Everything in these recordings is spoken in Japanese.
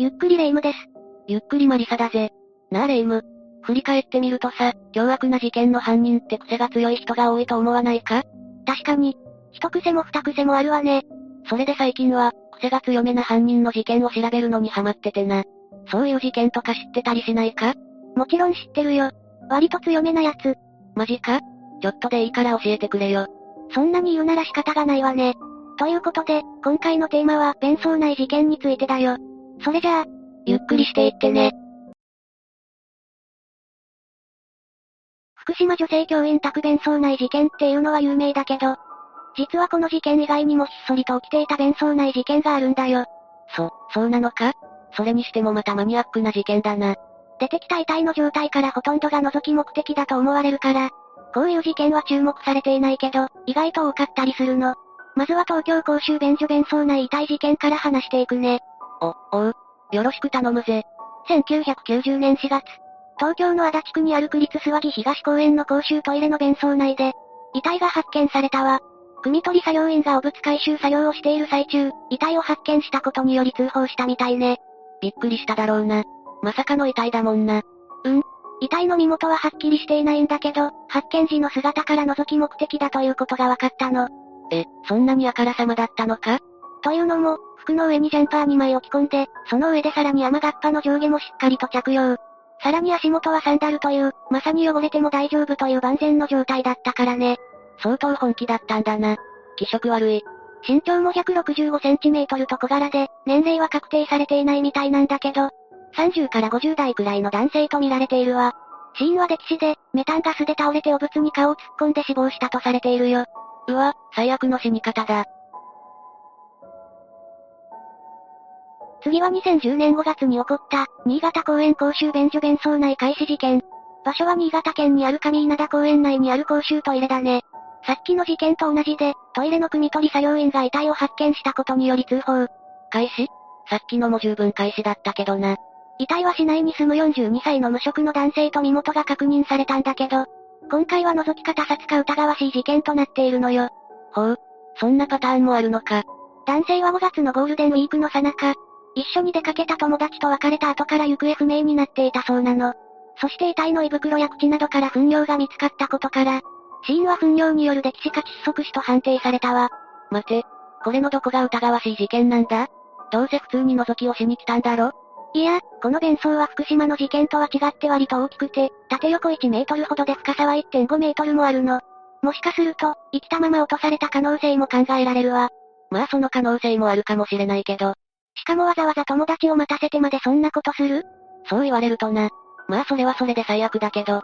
ゆっくりレ夢ムです。ゆっくりマリサだぜ。なあレ夢ム。振り返ってみるとさ、凶悪な事件の犯人って癖が強い人が多いと思わないか？確かに。一癖も二癖もあるわね。それで最近は、癖が強めな犯人の事件を調べるのにハマっててな。そういう事件とか知ってたりしないか？もちろん知ってるよ。割と強めなやつ。マジか？ちょっとでいいから教えてくれよ。そんなに言うなら仕方がないわね。ということで、今回のテーマは、弁装内事件についてだよ。それじゃあ、ゆっくりしていってね。福島女性教員宅弁装内事件っていうのは有名だけど、実はこの事件以外にもひっそりと起きていた弁装内事件があるんだよ。そ、そうなのか？それにしてもまたマニアックな事件だな。出てきた遺体の状態からほとんどが覗き目的だと思われるから、こういう事件は注目されていないけど、意外と多かったりするの。まずは東京公衆便所弁装内遺体事件から話していくね。お、おう。よろしく頼むぜ。1990年4月、東京の足立区にある区立諏訪木東公園の公衆トイレの弁装内で、遺体が発見されたわ。組取り作業員が汚物回収作業をしている最中、遺体を発見したことにより通報したみたいね。びっくりしただろうな。まさかの遺体だもんな。うん。遺体の身元ははっきりしていないんだけど、発見時の姿から覗き目的だということが分かったの。え、そんなにあからさまだったのかというのも、服の上にジャンパー2枚置き込んで、その上でさらに雨がっぱの上下もしっかりと着用。さらに足元はサンダルという、まさに汚れても大丈夫という万全の状態だったからね。相当本気だったんだな。気色悪い。身長も165センチメートルと小柄で、年齢は確定されていないみたいなんだけど、30から50代くらいの男性と見られているわ。死因は溺死で、メタンガスで倒れて汚物に顔を突っ込んで死亡したとされているよ。うわ、最悪の死に方だ。次は2010年5月に起こった、新潟公園公衆便所弁装内開始事件。場所は新潟県にある上稲田公園内にある公衆トイレだね。さっきの事件と同じで、トイレの汲み取り作業員が遺体を発見したことにより通報。開始？さっきのも十分開始だったけどな。遺体は市内に住む42歳の無職の男性と身元が確認されたんだけど、今回は覗き方殺か疑わしい事件となっているのよ。ほう。そんなパターンもあるのか。男性は5月のゴールデンウィークの最中、一緒に出かけた友達と別れた後から行方不明になっていたそうなの。そして遺体の胃袋や口などから糞尿が見つかったことから、死因は糞尿による溺死か窒息死と判定されたわ。待て。これのどこが疑わしい事件なんだ？どうせ普通に覗きをしに来たんだろ？いや、この弁装は福島の事件とは違って割と大きくて、縦横1メートルほどで深さは1.5メートルもあるの。もしかすると、生きたまま落とされた可能性も考えられるわ。まあその可能性もあるかもしれないけど。しかもわざわざ友達を待たせてまでそんなことする？そう言われるとな。まあそれはそれで最悪だけど。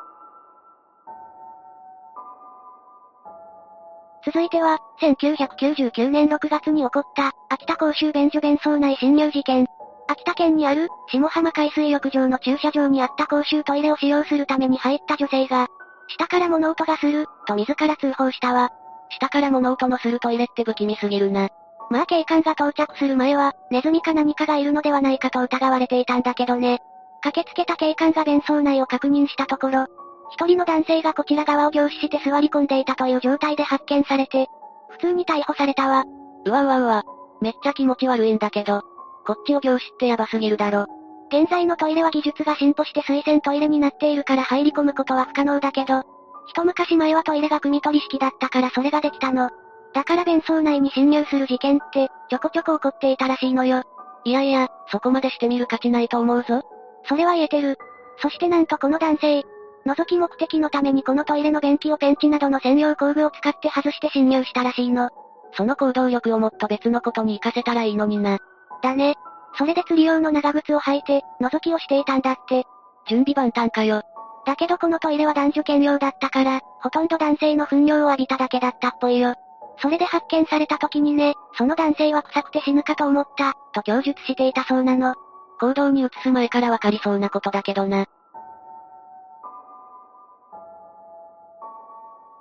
続いては、1999年6月に起こった、秋田公衆便所弁装内侵入事件。秋田県にある、下浜海水浴場の駐車場にあった公衆トイレを使用するために入った女性が、下から物音がする、と自ら通報したわ。下から物音のするトイレって不気味すぎるな。まあ警官が到着する前は、ネズミか何かがいるのではないかと疑われていたんだけどね。駆けつけた警官が弁装内を確認したところ、一人の男性がこちら側を凝視して座り込んでいたという状態で発見されて、普通に逮捕されたわ。うわうわうわ。めっちゃ気持ち悪いんだけど。こっちを凝視ってやばすぎるだろ。現在のトイレは技術が進歩して水洗トイレになっているから入り込むことは不可能だけど、一昔前はトイレが組取り式だったからそれができたの。だから弁装内に侵入する事件って、ちょこちょこ起こっていたらしいのよ。いやいや、そこまでしてみる価値ないと思うぞ。それは言えてる。そしてなんとこの男性、覗き目的のためにこのトイレの便器をペンチなどの専用工具を使って外して侵入したらしいの。その行動力をもっと別のことに活かせたらいいのにな。だね。それで釣り用の長靴を履いて、覗きをしていたんだって。準備万端かよ。だけどこのトイレは男女兼用だったから、ほとんど男性の糞尿を浴びただけだったっぽいよ。それで発見された時にね、その男性は臭くて死ぬかと思った、と供述していたそうなの。行動に移す前からわかりそうなことだけどな。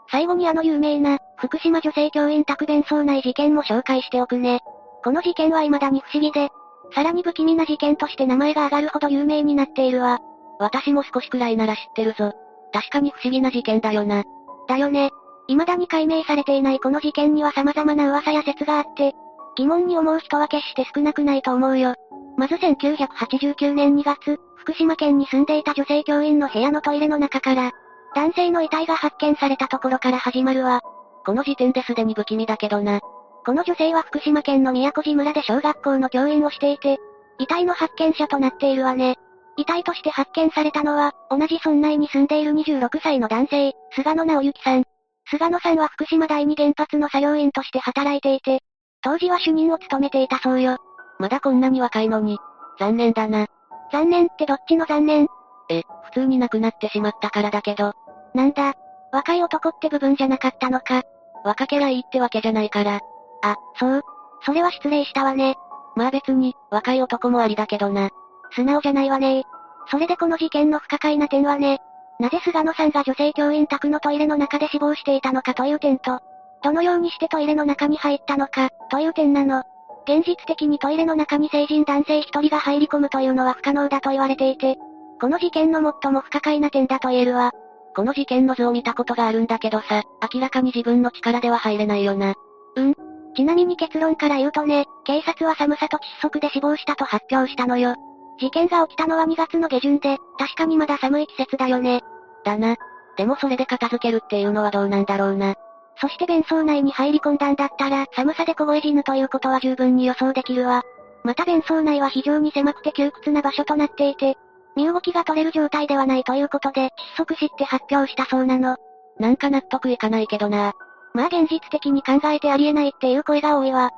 最後にあの有名な、福島女性教員宅弁装内事件も紹介しておくね。この事件は未だに不思議で、さらに不気味な事件として名前が上がるほど有名になっているわ。私も少しくらいなら知ってるぞ。確かに不思議な事件だよな。だよね。未だに解明されていないこの事件には様々な噂や説があって、疑問に思う人は決して少なくないと思うよ。まず1989年2月、福島県に住んでいた女性教員の部屋のトイレの中から、男性の遺体が発見されたところから始まるわ。この時点ですでに不気味だけどな。この女性は福島県の宮古寺村で小学校の教員をしていて、遺体の発見者となっているわね。遺体として発見されたのは、同じ村内に住んでいる26歳の男性、菅野直之さん。菅野さんは福島第二原発の作業員として働いていて、当時は主任を務めていたそうよ。まだこんなに若いのに。残念だな。残念ってどっちの残念？え、普通に亡くなってしまったからだけど。なんだ。若い男って部分じゃなかったのか。若けりゃいいってわけじゃないから。あ、そう。それは失礼したわね。まあ別に、若い男もありだけどな。素直じゃないわねそれでこの事件の不可解な点はね、なぜ菅野さんが女性教員宅のトイレの中で死亡していたのかという点と、どのようにしてトイレの中に入ったのか、という点なの。現実的にトイレの中に成人男性一人が入り込むというのは不可能だと言われていて、この事件の最も不可解な点だと言えるわ。この事件の図を見たことがあるんだけどさ、明らかに自分の力では入れないよな。うんちなみに結論から言うとね、警察は寒さと窒息で死亡したと発表したのよ。事件が起きたのは2月の下旬で、確かにまだ寒い季節だよね。だな。でもそれで片付けるっていうのはどうなんだろうな。そして弁装内に入り込んだんだったら、寒さで凍え死ぬということは十分に予想できるわ。また弁装内は非常に狭くて窮屈な場所となっていて、身動きが取れる状態ではないということで、窒息死って発表したそうなの。なんか納得いかないけどな。まあ現実的に考えてありえないっていう声が多いわ。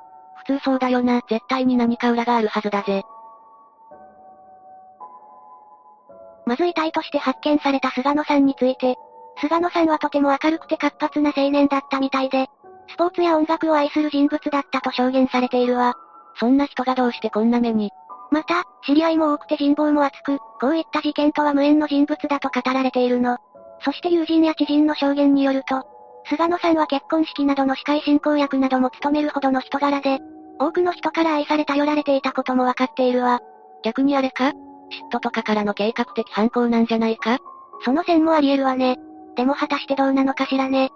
普通そうだよな、絶対に何か裏があるはずだぜ。まず遺体として発見された菅野さんについて、菅野さんはとても明るくて活発な青年だったみたいで、スポーツや音楽を愛する人物だったと証言されているわ。そんな人がどうしてこんな目に？また、知り合いも多くて人望も厚く、こういった事件とは無縁の人物だと語られているの。そして友人や知人の証言によると、菅野さんは結婚式などの司会進行役なども務めるほどの人柄で、多くの人から愛され頼られていたこともわかっているわ。逆にあれか？嫉妬とかからの計画的犯行なんじゃないか？その線もあり得るわね。でも果たしてどうなのかしらね。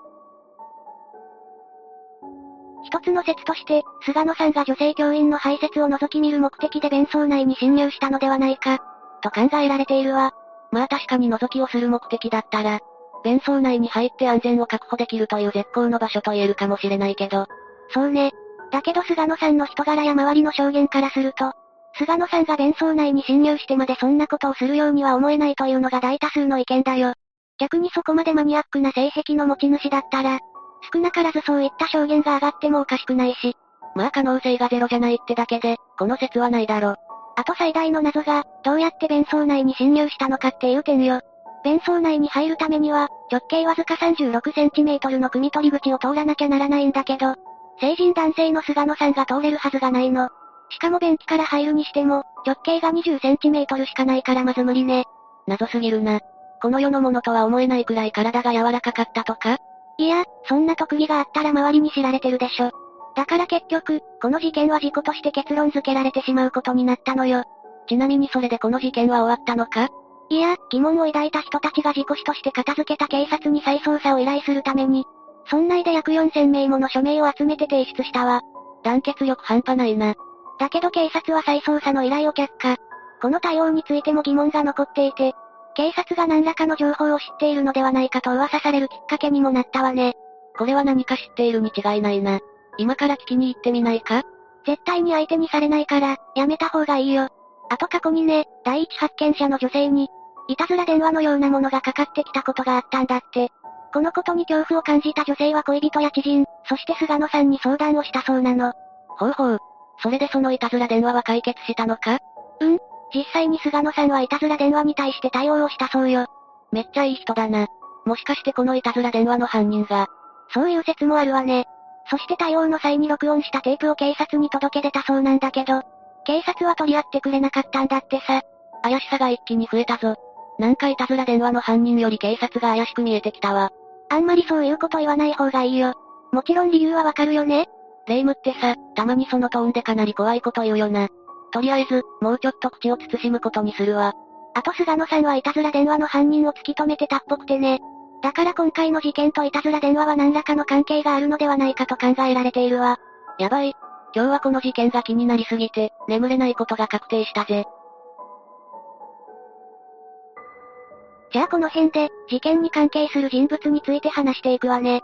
一つの説として、菅野さんが女性教員の排泄を覗き見る目的で弁装内に侵入したのではないか、と考えられているわ。まあ確かに覗きをする目的だったら、弁装内に入って安全を確保できるという絶好の場所と言えるかもしれないけど。そうね。だけど菅野さんの人柄や周りの証言からすると、菅野さんが弁装内に侵入してまでそんなことをするようには思えないというのが大多数の意見だよ。逆にそこまでマニアックな性癖の持ち主だったら、少なからずそういった証言が上がってもおかしくないし。まあ可能性がゼロじゃないってだけで、この説はないだろ。あと最大の謎が、どうやって弁装内に侵入したのかっていう点よ。弁装内に入るためには、直径わずか 36cm の組取り口を通らなきゃならないんだけど、成人男性の菅野さんが通れるはずがないの。しかも便器から入るにしても、直径が 20cm しかないからまず無理ね。謎すぎるな。この世のものとは思えないくらい体が柔らかかったとか？いや、そんな特技があったら周りに知られてるでしょ。だから結局、この事件は事故として結論付けられてしまうことになったのよ。ちなみにそれでこの事件は終わったのか？いや、疑問を抱いた人たちが事故死として片付けた警察に再捜査を依頼するために、村内で約4000名もの署名を集めて提出したわ。団結力半端ないな。だけど警察は再捜査の依頼を却下。この対応についても疑問が残っていて、警察が何らかの情報を知っているのではないかと噂されるきっかけにもなったわね。これは何か知っているに違いないな。今から聞きに行ってみないか？絶対に相手にされないから、やめた方がいいよ。あと過去にね、第一発見者の女性に、いたずら電話のようなものがかかってきたことがあったんだって。このことに恐怖を感じた女性は恋人や知人、そして菅野さんに相談をしたそうなの。ほうほう。それでそのいたずら電話は解決したのか？うん、実際に菅野さんはいたずら電話に対して対応をしたそうよ。めっちゃいい人だな。もしかしてこのいたずら電話の犯人が。そういう説もあるわね。そして対応の際に録音したテープを警察に届け出たそうなんだけど、警察は取り合ってくれなかったんだってさ。怪しさが一気に増えたぞ。なんかいたずら電話の犯人より警察が怪しく見えてきたわ。あんまりそういうこと言わない方がいいよ。もちろん理由はわかるよね霊夢ってさ、たまにそのトーンでかなり怖いこと言うよな。とりあえず、もうちょっと口を慎むことにするわ。あと菅野さんはいたずら電話の犯人を突き止めてたっぽくてね。だから今回の事件といたずら電話は何らかの関係があるのではないかと考えられているわ。やばい。今日はこの事件が気になりすぎて、眠れないことが確定したぜ。じゃあこの辺で、事件に関係する人物について話していくわね。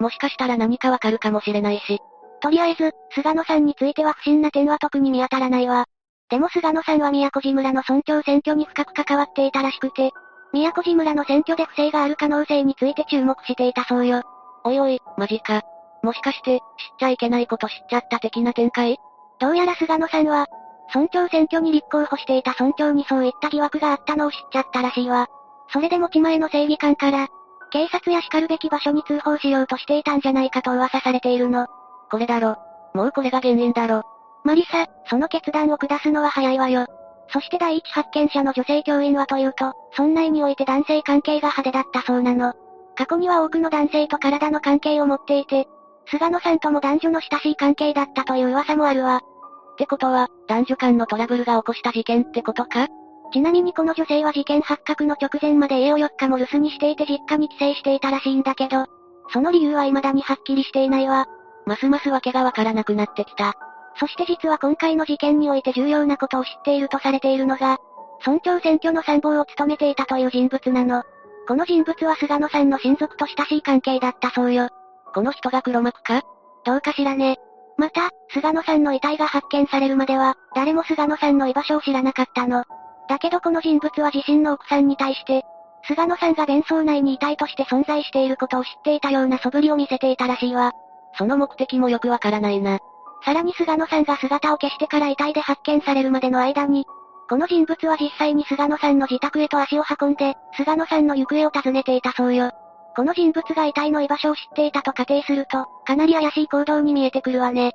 もしかしたら何かわかるかもしれないし。とりあえず、菅野さんについては不審な点は特に見当たらないわ。でも菅野さんは宮古寺村の村長選挙に深く関わっていたらしくて、宮古寺村の選挙で不正がある可能性について注目していたそうよ。おいおい、マジか。もしかして、知っちゃいけないこと知っちゃった的な展開？どうやら菅野さんは、村長選挙に立候補していた村長にそういった疑惑があったのを知っちゃったらしいわ。それで持ち前の正義感から、警察や叱るべき場所に通報しようとしていたんじゃないかと噂されているの。これだろ。もうこれが原因だろ。マリサ、その決断を下すのは早いわよ。そして第一発見者の女性教員はというと、村内において男性関係が派手だったそうなの。過去には多くの男性と体の関係を持っていて、菅野さんとも男女の親しい関係だったという噂もあるわ。ってことは、男女間のトラブルが起こした事件ってことか？ちなみにこの女性は事件発覚の直前まで家を4日も留守にしていて実家に帰省していたらしいんだけど、その理由は未だにはっきりしていないわ。ますますわけがわからなくなってきた。そして実は今回の事件において重要なことを知っているとされているのが、村長選挙の参謀を務めていたという人物なの。この人物は菅野さんの親族と親しい関係だったそうよ。この人が黒幕か？どうかしらね。また、菅野さんの遺体が発見されるまでは、誰も菅野さんの居場所を知らなかったの。だけどこの人物は自身の奥さんに対して、菅野さんが弁装内に遺体として存在していることを知っていたような素振りを見せていたらしいわ。その目的もよくわからないな。さらに菅野さんが姿を消してから遺体で発見されるまでの間に、この人物は実際に菅野さんの自宅へと足を運んで、菅野さんの行方を尋ねていたそうよ。この人物が遺体の居場所を知っていたと仮定すると、かなり怪しい行動に見えてくるわね。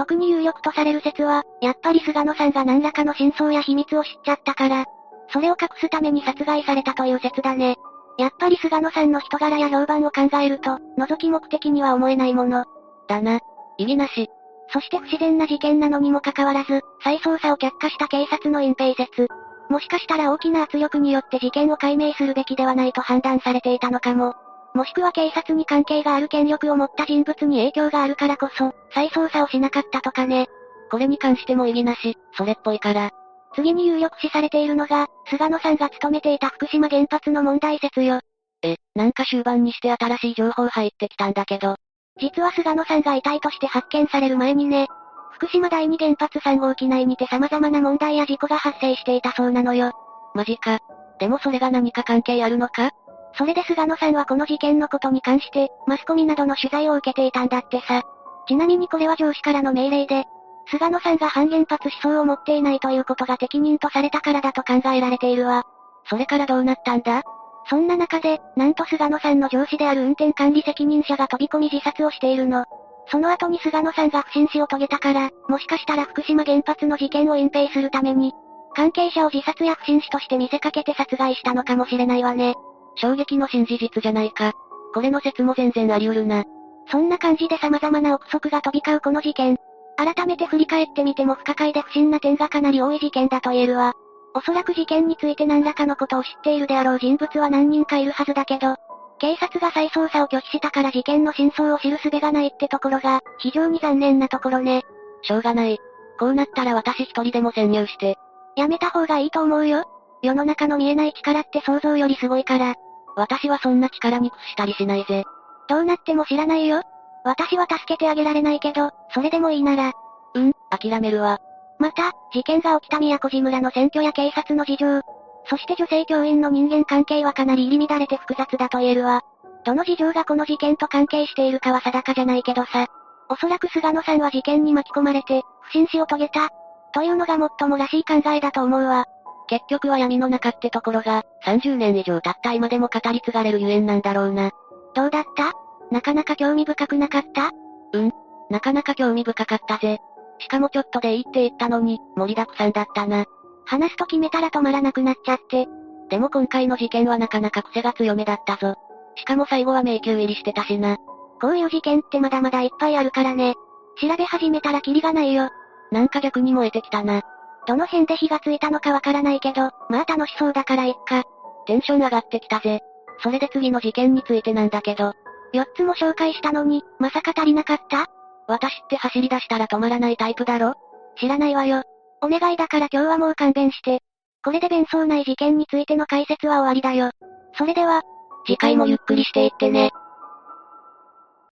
特に有力とされる説は、やっぱり菅野さんが何らかの真相や秘密を知っちゃったから、それを隠すために殺害されたという説だね。やっぱり菅野さんの人柄や評判を考えると、覗き目的には思えないもの。だな。意義なし。そして不自然な事件なのにもかかわらず、再捜査を却下した警察の隠蔽説。もしかしたら大きな圧力によって事件を解明するべきではないと判断されていたのかも。もしくは警察に関係がある権力を持った人物に影響があるからこそ、再捜査をしなかったとかね。これに関しても意義なし、それっぽいから。次に有力視されているのが、菅野さんが勤めていた福島原発の問題説よ。え、なんか終盤にして新しい情報入ってきたんだけど。実は菅野さんが遺体として発見される前にね、福島第二原発3号機内にて様々な問題や事故が発生していたそうなのよ。マジか。でもそれが何か関係あるのか？それで菅野さんはこの事件のことに関して、マスコミなどの取材を受けていたんだってさ。ちなみにこれは上司からの命令で、菅野さんが半原発思想を持っていないということが適任とされたからだと考えられているわ。それからどうなったんだ？そんな中で、なんと菅野さんの上司である運転管理責任者が飛び込み自殺をしているの。その後に菅野さんが不審死を遂げたから、もしかしたら福島原発の事件を隠蔽するために、関係者を自殺や不審死として見せかけて殺害したのかもしれないわね。衝撃の新事実じゃないか。これの説も全然あり得るな。そんな感じで様々な憶測が飛び交うこの事件。改めて振り返ってみても不可解で不審な点がかなり多い事件だと言えるわ。おそらく事件について何らかのことを知っているであろう人物は何人かいるはずだけど、警察が再捜査を拒否したから事件の真相を知る術がないってところが、非常に残念なところね。しょうがない。こうなったら私一人でも潜入して。やめた方がいいと思うよ。世の中の見えない力って想像よりすごいから。私はそんな力に屈したりしないぜ。どうなっても知らないよ。私は助けてあげられないけど、それでもいいなら。うん、諦めるわ。また、事件が起きた宮古寺村の選挙や警察の事情、そして女性教員の人間関係はかなり入り乱れて複雑だと言えるわ。どの事情がこの事件と関係しているかは定かじゃないけどさ。おそらく菅野さんは事件に巻き込まれて、不審死を遂げた。というのが最もらしい考えだと思うわ。結局は闇の中ってところが、30年以上経った今でも語り継がれるゆえんなんだろうな。どうだった？なかなか興味深くなかった？うん。なかなか興味深かったぜ。しかもちょっとでいいって言ったのに、盛りだくさんだったな。話すと決めたら止まらなくなっちゃって。でも今回の事件はなかなか癖が強めだったぞ。しかも最後は迷宮入りしてたしな。こういう事件ってまだまだいっぱいあるからね。調べ始めたらキリがないよ。なんか逆に燃えてきたな。どの辺で火がついたのかわからないけど、まあ楽しそうだからいっか。テンション上がってきたぜ。それで次の事件についてなんだけど。4つも紹介したのに、まさか足りなかった？私って走り出したら止まらないタイプだろ？知らないわよ。お願いだから今日はもう勘弁して。これで弁装内事件についての解説は終わりだよ。それでは、次回もゆっくりしていってね。